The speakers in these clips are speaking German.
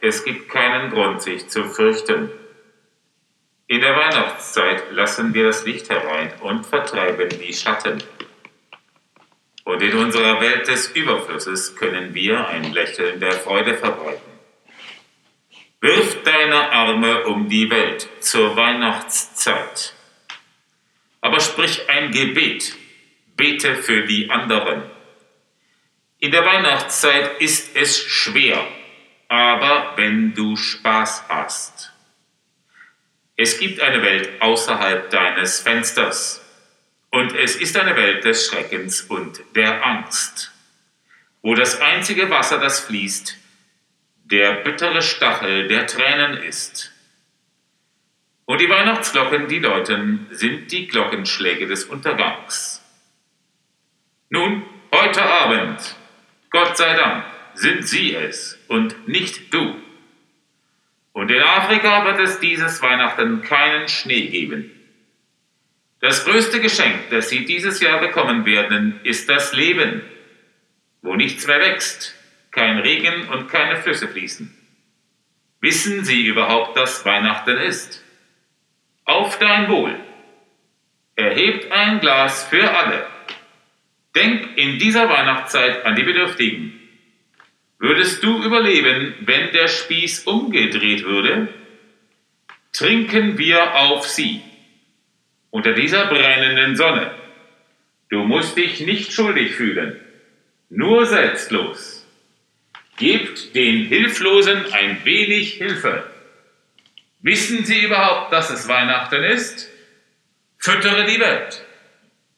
es gibt keinen Grund, sich zu fürchten. In der Weihnachtszeit lassen wir das Licht herein und vertreiben die Schatten. Und in unserer Welt des Überflusses können wir ein Lächeln der Freude verbreiten. Wirf deine Arme um die Welt zur Weihnachtszeit. Aber sprich ein Gebet, bete für die anderen. In der Weihnachtszeit ist es schwer, aber wenn du Spaß hast. Es gibt eine Welt außerhalb deines Fensters. Und es ist eine Welt des Schreckens und der Angst, wo das einzige Wasser, das fließt, der bittere Stachel der Tränen ist. Und die Weihnachtsglocken, die läuten, sind die Glockenschläge des Untergangs. Nun, heute Abend, Gott sei Dank, sind Sie es und nicht du. Und in Afrika wird es dieses Weihnachten keinen Schnee geben. Das größte Geschenk, das Sie dieses Jahr bekommen werden, ist das Leben, wo nichts mehr wächst, kein Regen und keine Flüsse fließen. Wissen Sie überhaupt, dass Weihnachten ist? Auf dein Wohl. Erhebt ein Glas für alle. Denk in dieser Weihnachtszeit an die Bedürftigen. Würdest du überleben, wenn der Spieß umgedreht würde? Trinken wir auf sie unter dieser brennenden Sonne. Du musst dich nicht schuldig fühlen, nur selbstlos. Gebt den Hilflosen ein wenig Hilfe. Wissen Sie überhaupt, dass es Weihnachten ist? Füttere die Welt.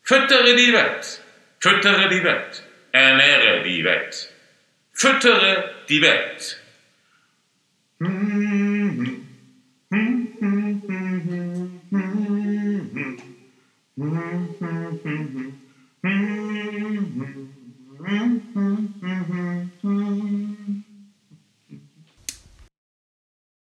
Füttere die Welt. Füttere die Welt. Ernähre die Welt. Füttere die Welt. Hmm.